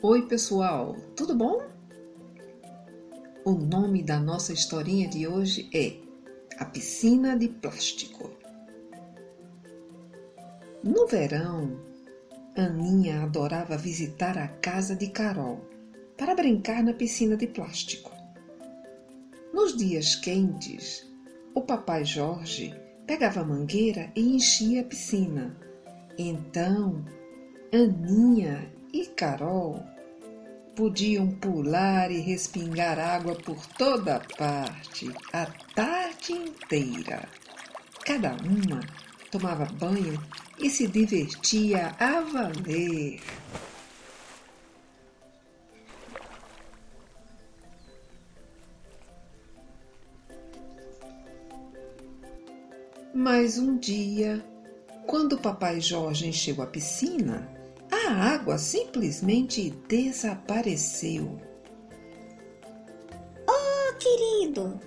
Oi, pessoal, tudo bom? O nome da nossa historinha de hoje é A Piscina de Plástico. No verão, Aninha adorava visitar a casa de Carol para brincar na piscina de plástico. Nos dias quentes, o papai Jorge pegava a mangueira e enchia a piscina. Então, Aninha Carol podiam pular e respingar água por toda parte a tarde inteira. Cada uma tomava banho e se divertia a valer. Mas um dia, quando o papai Jorge encheu a piscina, a água simplesmente desapareceu. Oh, querido!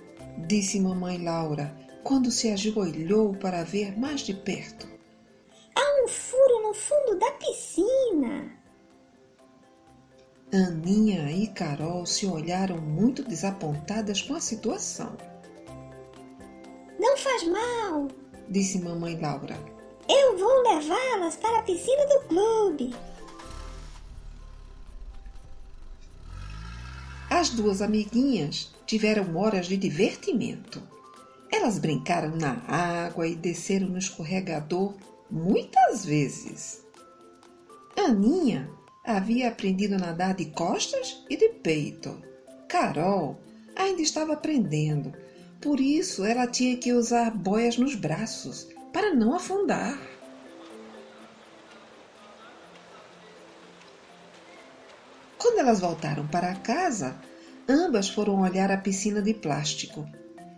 disse mamãe Laura quando se ajoelhou para ver mais de perto. Há um furo no fundo da piscina. Aninha e Carol se olharam muito desapontadas com a situação. Não faz mal, disse mamãe Laura. Levá-las para a piscina do clube. As duas amiguinhas tiveram horas de divertimento. Elas brincaram na água e desceram no escorregador muitas vezes. Aninha havia aprendido a nadar de costas e de peito. Carol ainda estava aprendendo, por isso ela tinha que usar boias nos braços para não afundar. Quando elas voltaram para casa, ambas foram olhar a piscina de plástico,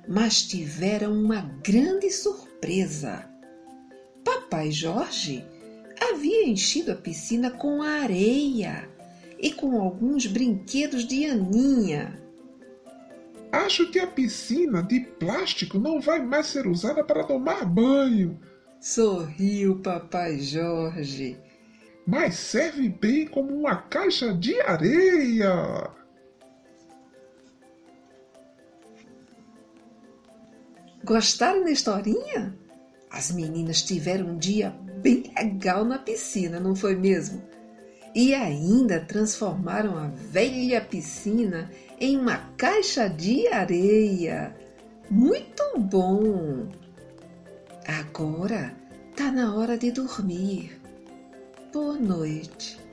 mas tiveram uma grande surpresa. Papai Jorge havia enchido a piscina com areia e com alguns brinquedos de Aninha. Acho que a piscina de plástico não vai mais ser usada para tomar banho. Sorriu Papai Jorge. Mas serve bem como uma caixa de areia. Gostaram da historinha? As meninas tiveram um dia bem legal na piscina, não foi mesmo? E ainda transformaram a velha piscina em uma caixa de areia. Muito bom! Agora tá na hora de dormir. Boa noite.